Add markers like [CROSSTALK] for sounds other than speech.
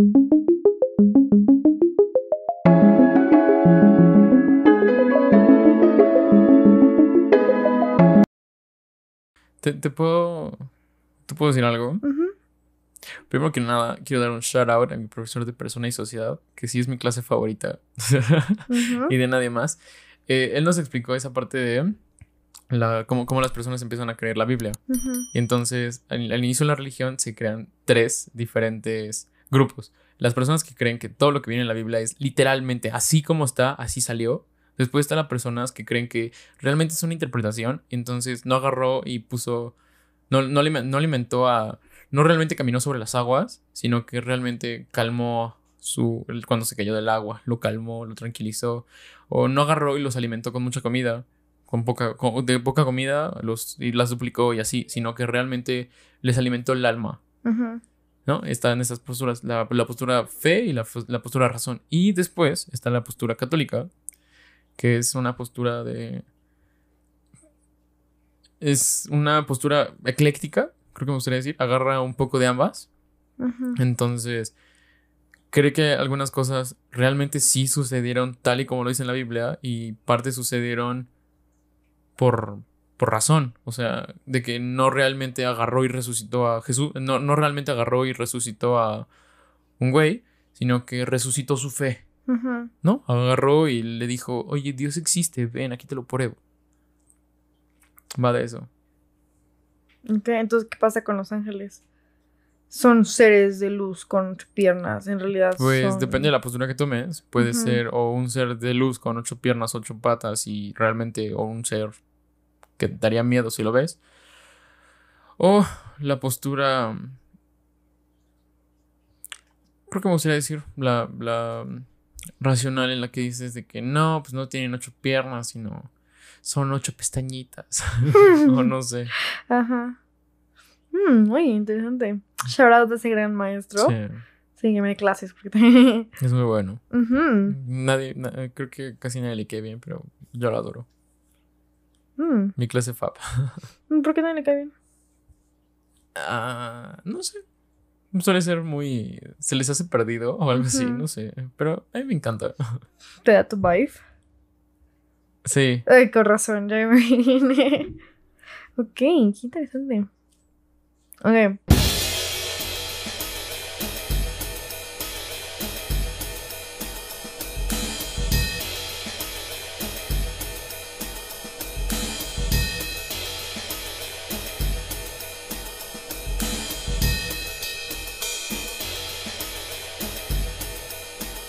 ¿Te, te puedo, ¿Te puedo decir algo? Ujú. Primero que nada, quiero dar un shout out a mi profesor de persona y sociedad, que sí es mi clase favorita Ujú. [LAUGHS] y de nadie más. Eh, él nos explicó esa parte de la, cómo, cómo las personas empiezan a creer la Biblia. Ujú. Y entonces, al, al inicio de la religión se crean tres diferentes grupos. Las personas que creen que todo lo que viene en la Biblia es literalmente así como está, así salió. Después están las personas que creen que realmente es una interpretación. Entonces no agarró y puso. No, no, no alimentó a. No realmente caminó sobre las aguas, sino que realmente calmó su. Cuando se cayó del agua, lo calmó, lo tranquilizó. O no agarró y los alimentó con mucha comida. Con poca, con- de poca comida los, y las duplicó y así, sino que realmente les alimentó el alma. Ujú. ¿No? Están esas posturas, la, la postura fe y la, la postura razón. Y después está la postura católica, que es una postura de... Es una postura ecléctica, creo que me gustaría decir, agarra un poco de ambas. Entonces, cree que algunas cosas realmente sí sucedieron tal y como lo dice en la Biblia y parte sucedieron por, por razón. O sea, de que no realmente agarró y resucitó a Jesús, no, no realmente agarró y resucitó a un güey, sino que resucitó su fe. ¿no? Agarró y le dijo, oye, Dios existe, ven, aquí te lo pruebo. Va de eso. Ok, entonces, ¿qué pasa con los ángeles? Son seres de luz con ocho piernas, en realidad. Pues son- depende de la postura que tomes. Puede ser o un ser de luz con ocho piernas, ocho patas y realmente, o un ser que te daría miedo si lo ves. O la postura. Creo que me gustaría decir la, la racional en la que dices de que no, pues no tienen ocho piernas, sino son ocho pestañitas. [LAUGHS] o no sé. Ajá. Mm, muy interesante. Shout out a ese gran maestro. Sí, Sígueme clases. Porque... es muy bueno. Nadie, na- creo que casi nadie le quede bien, pero yo lo adoro. Mm. Mi clase FAP. [LAUGHS] ¿Por qué no le cae bien? Ah, no sé. Suele ser muy. Se les hace perdido o algo así, no sé. Pero a mí me encanta. [LAUGHS] ¿Te da tu vibe? Sí. Ay, con razón, ya me imaginé. [LAUGHS] ok, qué interesante. Ok.